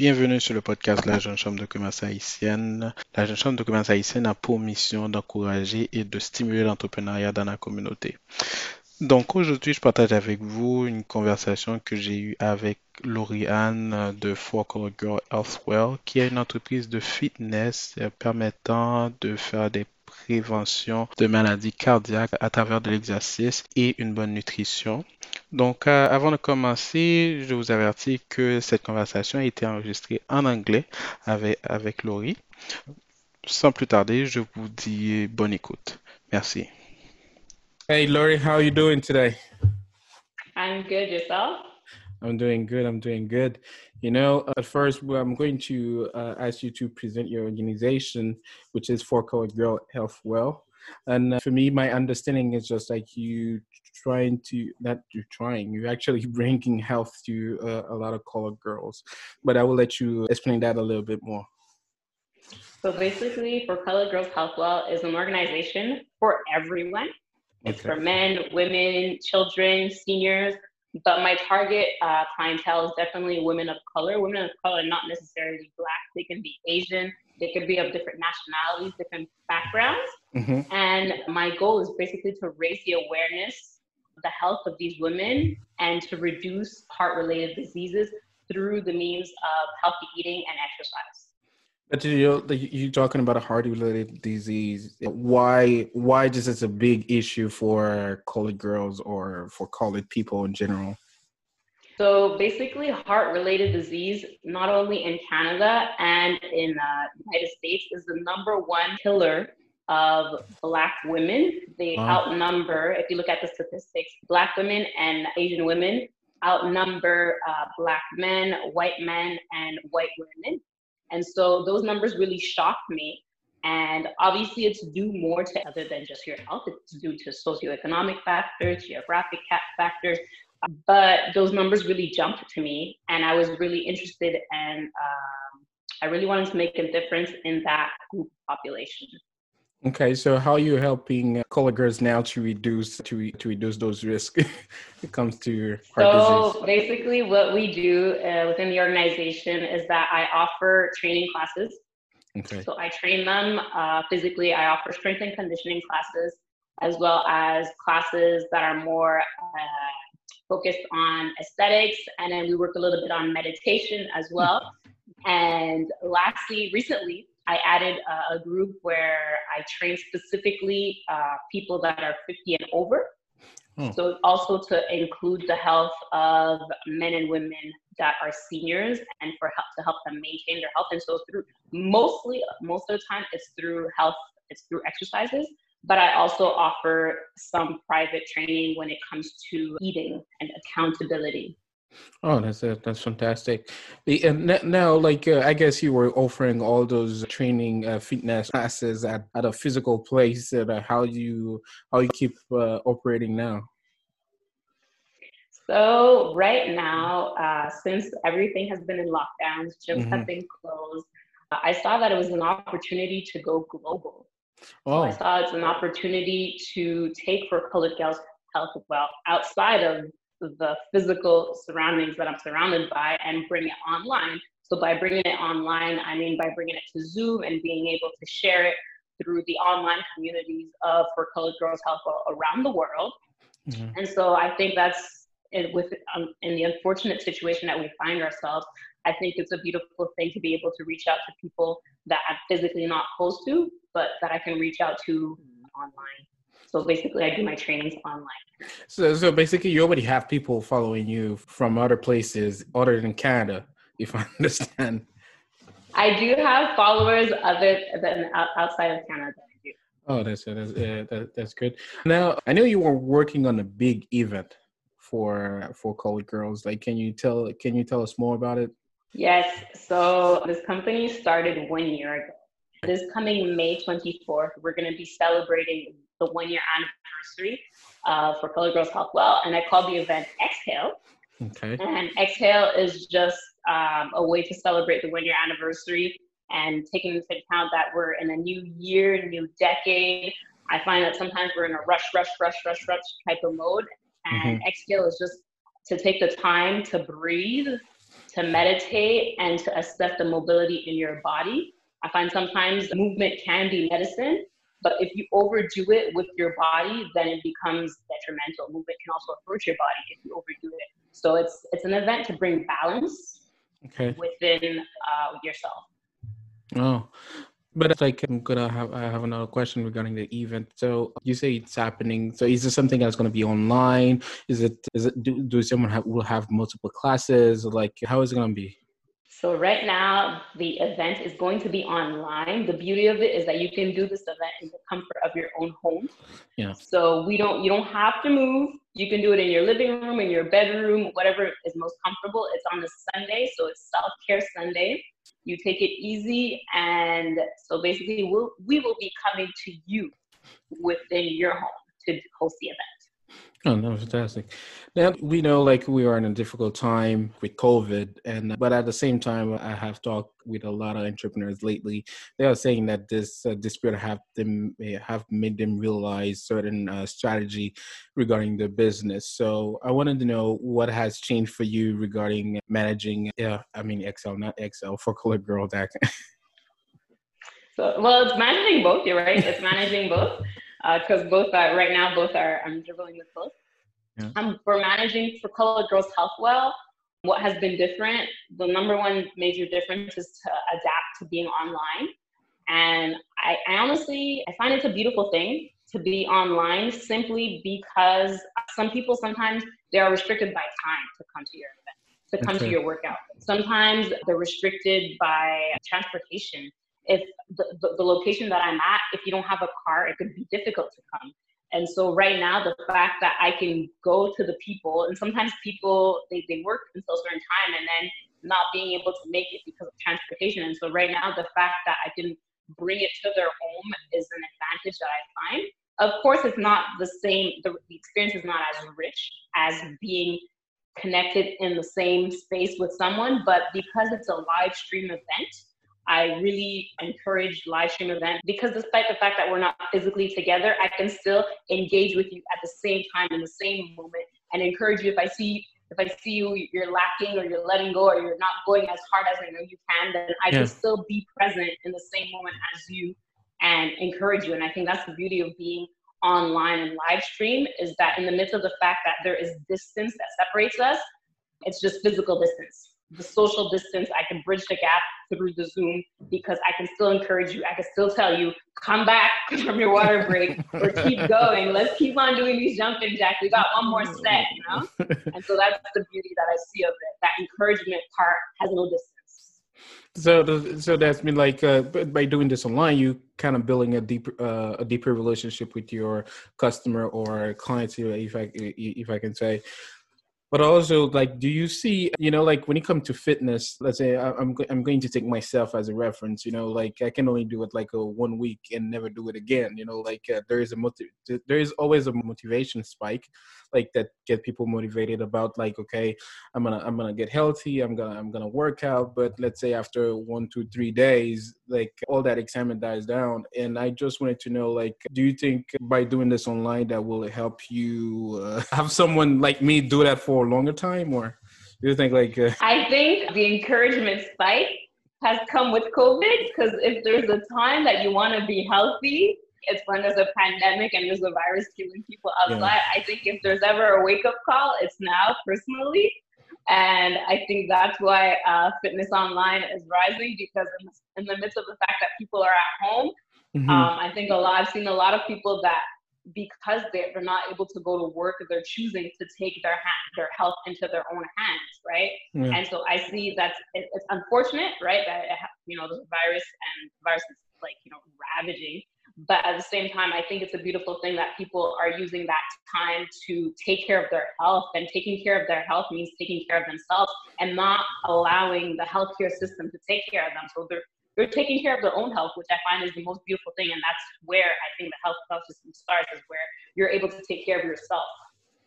Bienvenue sur le podcast la Jeune Chambre de commerce haïtienne. La Jeune Chambre de commerce haïtienne a pour mission d'encourager et de stimuler l'entrepreneuriat dans la communauté. Donc aujourd'hui, je partage avec vous une conversation que j'ai eue avec Lauriane de Four Color Girl Healthwell, qui est une entreprise de fitness permettant de faire des préventions de maladies cardiaques à travers de l'exercice et une bonne nutrition. Donc, euh, avant de commencer, je vous avertis que cette conversation a été enregistrée en anglais avec, avec Laurie. Sans plus tarder, je vous dis bonne écoute. Merci. Hey, Laurie, how are you doing today? I'm good. Yourself? I'm doing good. I'm doing good. You know, at first, I'm going to uh, ask you to present your organization, which is For Colored Girl Health Well. And uh, for me, my understanding is just like you trying to, not you're trying, you're actually bringing health to uh, a lot of colored girls. But I will let you explain that a little bit more. So basically, For Colored Girls Health Well is an organization for everyone it's okay. for men, women, children, seniors. But my target uh, clientele is definitely women of color. Women of color, not necessarily black. They can be Asian. They could be of different nationalities, different backgrounds. Mm-hmm. And my goal is basically to raise the awareness of the health of these women and to reduce heart-related diseases through the means of healthy eating and exercise. But you you're talking about a heart-related disease. Why why is this a big issue for college girls or for college people in general? So basically, heart-related disease, not only in Canada and in the uh, United States, is the number one killer of Black women. They outnumber, if you look at the statistics, Black women and Asian women outnumber uh, Black men, white men, and white women. And so those numbers really shocked me. And obviously, it's due more to other than just your health. It's due to socioeconomic factors, geographic factors. But those numbers really jumped to me, and I was really interested, and um, I really wanted to make a difference in that group population. Okay, so how are you helping girls now to reduce to to reduce those risks when it comes to heart so disease? basically, what we do uh, within the organization is that I offer training classes. Okay. So I train them uh, physically. I offer strength and conditioning classes, as well as classes that are more uh, focused on aesthetics, and then we work a little bit on meditation as well. and lastly, recently, I added a, a group where I train specifically uh, people that are 50 and over. Hmm. So also to include the health of men and women that are seniors and for help to help them maintain their health. And so through mostly most of the time it's through health, it's through exercises. But I also offer some private training when it comes to eating and accountability. Oh, that's. That's fantastic. And now, like, uh, I guess you were offering all those training uh, fitness classes at, at a physical place. That uh, how you how you keep uh, operating now? So right now, uh, since everything has been in lockdowns, gyms mm-hmm. have been closed. Uh, I saw that it was an opportunity to go global. Oh. So I saw it's an opportunity to take for colored girls health well outside of the physical surroundings that I'm surrounded by and bring it online. So by bringing it online, I mean by bringing it to Zoom and being able to share it through the online communities of for colored girls health around the world. Mm-hmm. And so I think that's in, with um, in the unfortunate situation that we find ourselves. I think it's a beautiful thing to be able to reach out to people that I'm physically not close to, but that I can reach out to online. So basically, I do my trainings online. So, so basically, you already have people following you from other places other than Canada, if I understand. I do have followers other than outside of Canada. Oh, that's that's uh, that, that's good. Now, I know you were working on a big event for for colored girls. Like, can you tell can you tell us more about it? Yes. So this company started one year ago. This coming May 24th, we're going to be celebrating the one year anniversary uh, for Color Girls Health Well, and I call the event Exhale. Okay. And Exhale is just um, a way to celebrate the one year anniversary and taking into account that we're in a new year, new decade. I find that sometimes we're in a rush, rush, rush, rush, rush type of mode. And mm-hmm. Exhale is just to take the time to breathe to meditate and to assess the mobility in your body. I find sometimes movement can be medicine, but if you overdo it with your body, then it becomes detrimental. Movement can also hurt your body if you overdo it. So it's it's an event to bring balance okay. within uh, yourself. Oh, but it's like I'm gonna have I have another question regarding the event. So you say it's happening. So is this something that's gonna be online? Is it is it do, do someone have, will have multiple classes? Like how is it gonna be? So right now the event is going to be online. The beauty of it is that you can do this event in the comfort of your own home. Yeah. So we don't you don't have to move. You can do it in your living room, in your bedroom, whatever is most comfortable. It's on a Sunday, so it's self care Sunday you take it easy and so basically we'll, we will be coming to you within your home to host the event Oh, no, fantastic. Now we know like we are in a difficult time with COVID, and but at the same time, I have talked with a lot of entrepreneurs lately. They are saying that this uh, this period have them have made them realize certain uh, strategy regarding their business. So I wanted to know what has changed for you regarding managing. Yeah, I mean Excel, not Excel for Color Girl Deck. so well, it's managing both. You're right. It's managing both because uh, both are right now both are I'm dribbling with both. Yeah. Um, for managing for Colored Girls Health Well, what has been different? The number one major difference is to adapt to being online. And I, I honestly I find it's a beautiful thing to be online simply because some people sometimes they are restricted by time to come to your event, to come okay. to your workout. Sometimes they're restricted by transportation if the, the, the, location that I'm at, if you don't have a car, it could be difficult to come. And so right now, the fact that I can go to the people, and sometimes people they, they work until a certain time and then not being able to make it because of transportation. And so right now, the fact that I can bring it to their home is an advantage that I find. Of course, it's not the same. The, the experience is not as rich as being connected in the same space with someone, but because it's a live stream event, I really encourage live stream events because despite the fact that we're not physically together, I can still engage with you at the same time in the same moment and encourage you if I see if I see you you're lacking or you're letting go or you're not going as hard as I know you can, then I yeah. can still be present in the same moment as you and encourage you. And I think that's the beauty of being online and live stream is that in the midst of the fact that there is distance that separates us, it's just physical distance the social distance, I can bridge the gap through the Zoom because I can still encourage you. I can still tell you, come back from your water break or keep going. Let's keep on doing these jumping jacks. We got one more set, you know? And so that's the beauty that I see of it. That encouragement part has no distance. So, so that's been like uh, by doing this online, you kind of building a deeper, uh, a deeper relationship with your customer or clients, if I, if I can say but also like do you see you know like when it comes to fitness let's say i'm i'm going to take myself as a reference you know like i can only do it like a one week and never do it again you know like uh, there is a motiv- there is always a motivation spike like that get people motivated about like okay i'm gonna i'm gonna get healthy i'm gonna i'm gonna work out. But let's say after one two three days like all that excitement dies down. And i just wanted to know like do you think by doing this online that will help you uh, have someone like me do that for a longer time or do you think like uh... i think the encouragement spike has come with covid because if there's a time that you want to be healthy it's when there's a pandemic and there's a virus killing people outside. Yeah. I think if there's ever a wake up call, it's now personally. And I think that's why uh, fitness online is rising because in the, in the, midst of the fact that people are at home, mm-hmm. um, I think a lot, I've seen a lot of people that because they're, not able to go to work, they're choosing to take their ha- their health into their own hands, right? Yeah. And so I see that it, it's unfortunate, right, that it, you know the virus and virus is like you know ravaging but at the same time i think it's a beautiful thing that people are using that time to take care of their health and taking care of their health means taking care of themselves and not allowing the healthcare system to take care of them so they're they're taking care of their own health which i find is the most beautiful thing and that's where i think the health system starts is where you're able to take care of yourself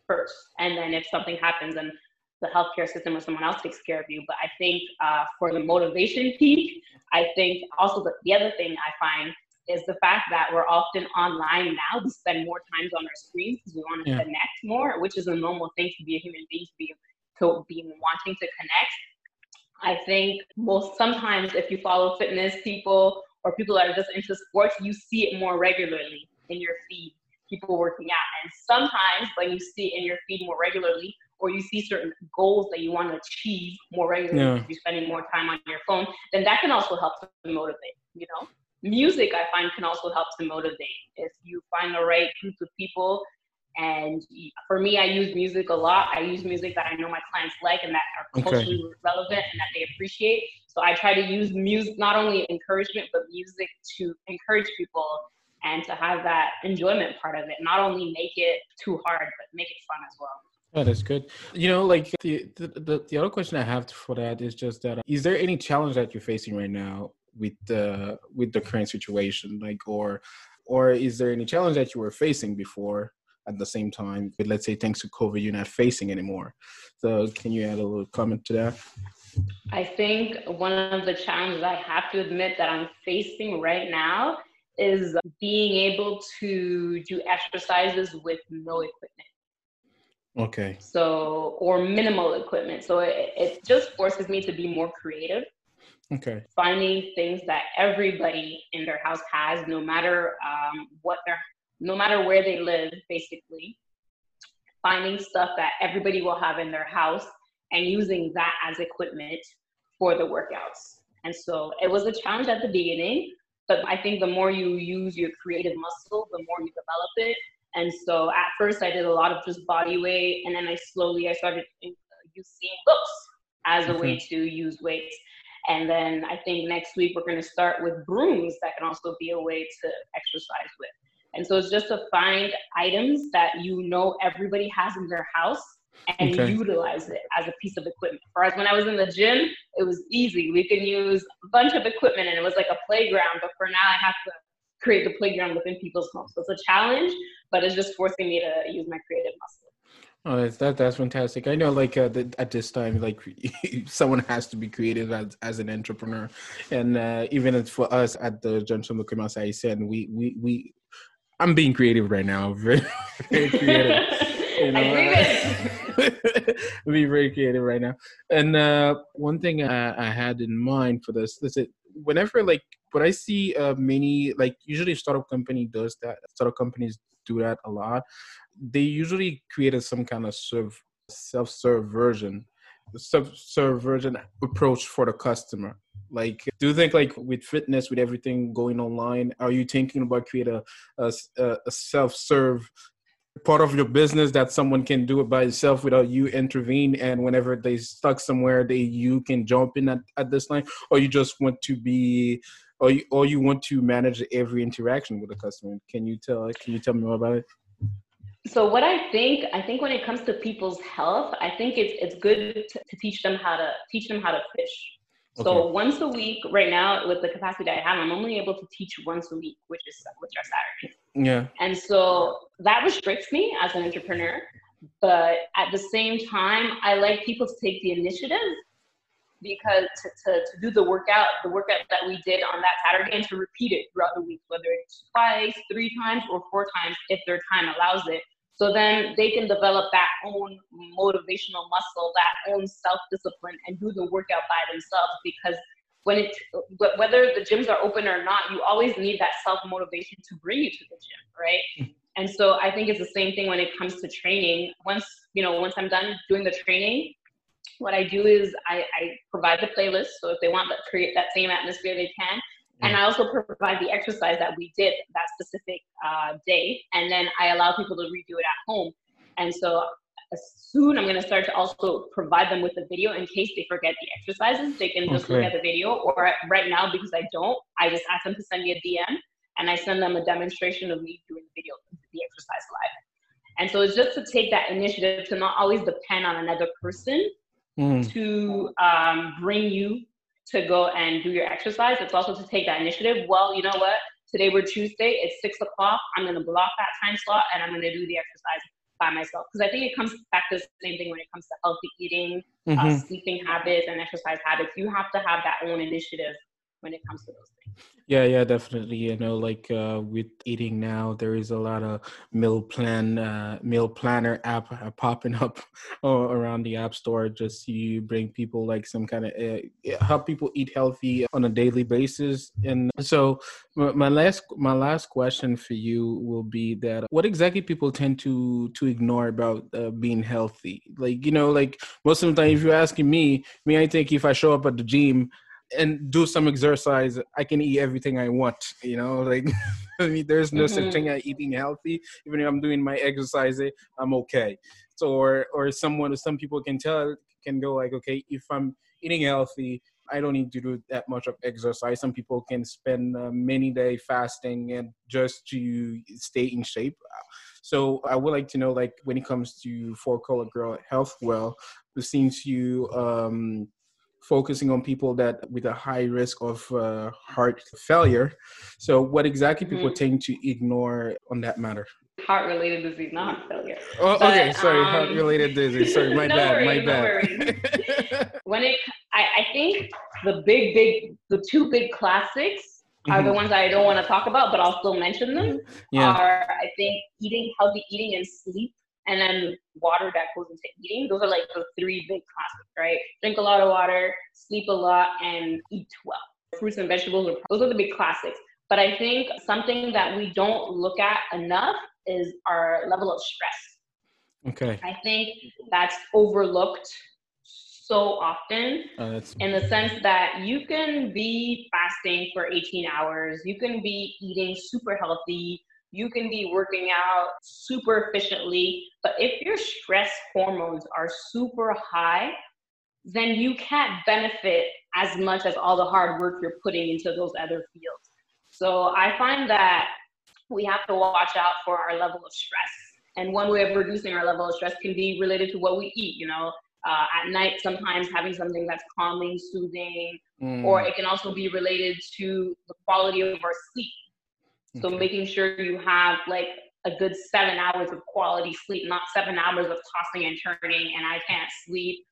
first and then if something happens and the healthcare system or someone else takes care of you. But I think uh, for the motivation peak, I think also the, the other thing I find is the fact that we're often online now. We spend more times on our screens because we want to yeah. connect more, which is a normal thing to be a human being to be to be wanting to connect. I think most sometimes if you follow fitness people or people that are just into sports, you see it more regularly in your feed, people working out. And sometimes when you see it in your feed more regularly, or you see certain goals that you want to achieve more regularly, yeah. you're spending more time on your phone, then that can also help to motivate, you know? Music, I find, can also help to motivate. If you find the right group of people and for me, I use music a lot. I use music that I know my clients like and that are culturally okay. relevant and that they appreciate. So I try to use music, not only encouragement, but music to encourage people and to have that enjoyment part of it. Not only make it too hard, but make it fun as well. Oh, that's good. You know, like the, the the other question I have for that is just that: uh, is there any challenge that you're facing right now with the with the current situation, like, or or is there any challenge that you were facing before at the same time? But let's say thanks to covid you're not facing anymore. So can you add a little comment to that? I think one of the challenges i have to admit that i'm facing right now is being able to do exercises with no equipment. Okay. So or minimal equipment. So it, it just forces me to be more creative okay finding things that everybody in their house has no matter um, what their no matter where they live, basically, finding stuff that everybody will have in their house and using that as equipment for the workouts. And so it was a challenge at the beginning, but I think the more you use your creative muscle, the more you develop it. And so at first I did a lot of just body weight, and then I slowly I started using books as a way to use weights. And then I think next week we're going to start with brooms that can also be a way to exercise with. And so it's just to find items that you know everybody has in their house and okay. utilize it as a piece of equipment. Whereas when I was in the gym, it was easy. We can use a bunch of equipment and it was like a playground. But for now, I have to create the playground within people's homes. So it's a challenge, but it's just forcing me to use my creative muscle. Oh, that's that, that's fantastic. I know, like uh, the, at this time, like someone has to be creative as, as an entrepreneur, and uh, even for us at the Junction of Commerce, I said we we we I'm being creative right now. Very, very creative. you know, uh, be very creative right now. And uh, one thing I, I, had in mind for this is that whenever like when I see uh, many like usually startup company does that. Startup companies do that a lot. They usually created some kind of serve self-serve version self-serve version approach for the customer like, do you think like with fitness, with everything going online, are you thinking about create a, a, a self-serve part of your business that someone can do it by itself without you intervene and whenever they stuck somewhere they you can jump in at, at this time or you just want to be or you, or you want to manage every interaction with the customer can you tell can you tell me more about it so what i think i think when it comes to people's health i think it's it's good to, to teach them how to teach them how to fish so okay. once a week, right now, with the capacity that I have, I'm only able to teach once a week, which is which are Saturdays. Yeah. And so that restricts me as an entrepreneur. But at the same time, I like people to take the initiative because to, to, to do the workout, the workout that we did on that Saturday, and to repeat it throughout the week, whether it's twice, three times, or four times if their time allows it. So then they can develop that own motivational muscle, that own self discipline, and do the workout by themselves. Because when it, whether the gyms are open or not, you always need that self motivation to bring you to the gym, right? Hmm. And so I think it's the same thing when it comes to training. Once you know, once I'm done doing the training, what I do is I, I provide the playlist. So if they want to create that same atmosphere, they can. And I also provide the exercise that we did that specific uh, day. And then I allow people to redo it at home. And so soon I'm going to start to also provide them with the video in case they forget the exercises. They can just okay. look at the video. Or right now, because I don't, I just ask them to send me a DM and I send them a demonstration of me doing the video, the exercise live. And so it's just to take that initiative to not always depend on another person mm. to um, bring you to go and do your exercise. It's also to take that initiative. Well, you know what? Today we're Tuesday. It's six o'clock. I'm going to block that time slot and I'm going to do the exercise by myself. Because I think it comes back to the same thing when it comes to healthy eating, uh, mm-hmm. uh, sleeping habits, and exercise habits. You have to have that own initiative when it comes to those things. Yeah, yeah, definitely. You know, like uh, with eating now, there is a lot of meal plan, uh, meal planner app uh, popping up around the app store. Just you bring people like some kind of uh, help people eat healthy on a daily basis. And so, my last my last question for you will be that what exactly people tend to to ignore about uh, being healthy? Like you know, like most of the time, if you're asking me, me, I think if I show up at the gym and do some exercise, I can eat everything I want. You know, like I mean, there's no mm-hmm. such thing as eating healthy. Even if I'm doing my exercise, I'm okay. So, or or someone, some people can tell can go like, okay, if I'm eating healthy, I don't need to do that much of exercise. Some people can spend uh, many day fasting and just to stay in shape. So I would like to know, like, when it comes to For Color Girl Health Well, since you um, focusing on people that with a high risk of uh, heart failure. So, what exactly people mm-hmm. tend to ignore on that matter? Heart related disease, not heart failure. Oh, but, okay. Sorry, um, heart related disease. Sorry, my no bad. My bad. No when it, I, I think the big, big, the two big classics are mm-hmm. the ones I don't want to talk about, but I'll still mention them. Yeah. Are I think eating healthy eating and sleep and then water that goes into eating. Those are like the three big classics, right? Drink a lot of water, sleep a lot, and eat well. Fruits and vegetables, are, those are the big classics. But I think something that we don't look at enough is our level of stress. Okay. I think that's overlooked so often oh, in the sense that you can be fasting for 18 hours, you can be eating super healthy, you can be working out super efficiently, but if your stress hormones are super high, then you can't benefit as much as all the hard work you're putting into those other fields. So I find that we have to watch out for our level of stress. And one way of reducing our level of stress can be related to what we eat, you know. Uh, at night, sometimes having something that's calming, soothing, mm. or it can also be related to the quality of our sleep. So okay. making sure you have like a good seven hours of quality sleep, not seven hours of tossing and turning and I can't sleep.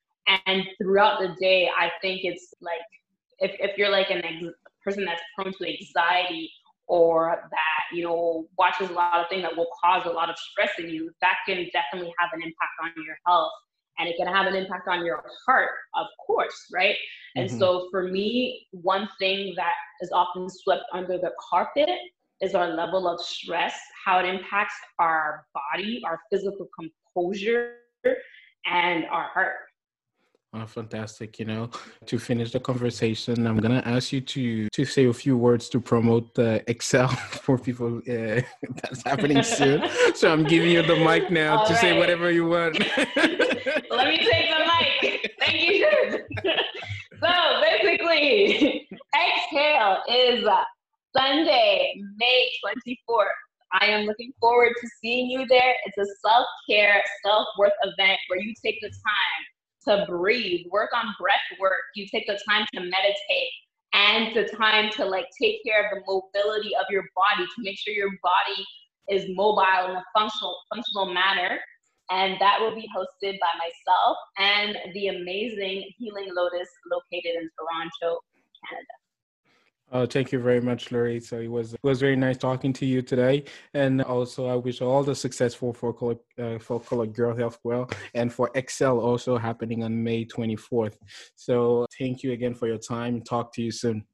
And throughout the day, I think it's like if, if you're like an ex- person that's prone to anxiety or that you know watches a lot of things that will cause a lot of stress in you, that can definitely have an impact on your health and it can have an impact on your heart, of course, right? And mm-hmm. so for me, one thing that is often swept under the carpet is our level of stress, how it impacts our body, our physical composure, and our heart. Oh, fantastic. You know, to finish the conversation, I'm going to ask you to to say a few words to promote uh, Exhale for people uh, that's happening soon. so I'm giving you the mic now All to right. say whatever you want. Let me take the mic. Thank you. so basically, Exhale is Sunday, May 24th. I am looking forward to seeing you there. It's a self care, self worth event where you take the time to breathe, work on breath work. You take the time to meditate and the time to like take care of the mobility of your body to make sure your body is mobile in a functional functional manner. And that will be hosted by myself and the amazing Healing Lotus located in Toronto, Canada. Uh, thank you very much, Laurie. So it was it was very nice talking to you today, and also I wish all the successful for color uh, for color girl health well, and for Exhale also happening on May twenty fourth. So thank you again for your time. Talk to you soon.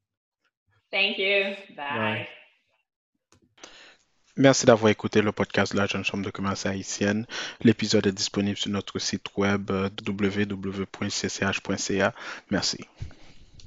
Thank you. Bye. Bye. Merci d'avoir écouté le podcast de la Jeune Chambre de commerce haïtienne. L'épisode est disponible sur notre site web www.cch.ca. Merci.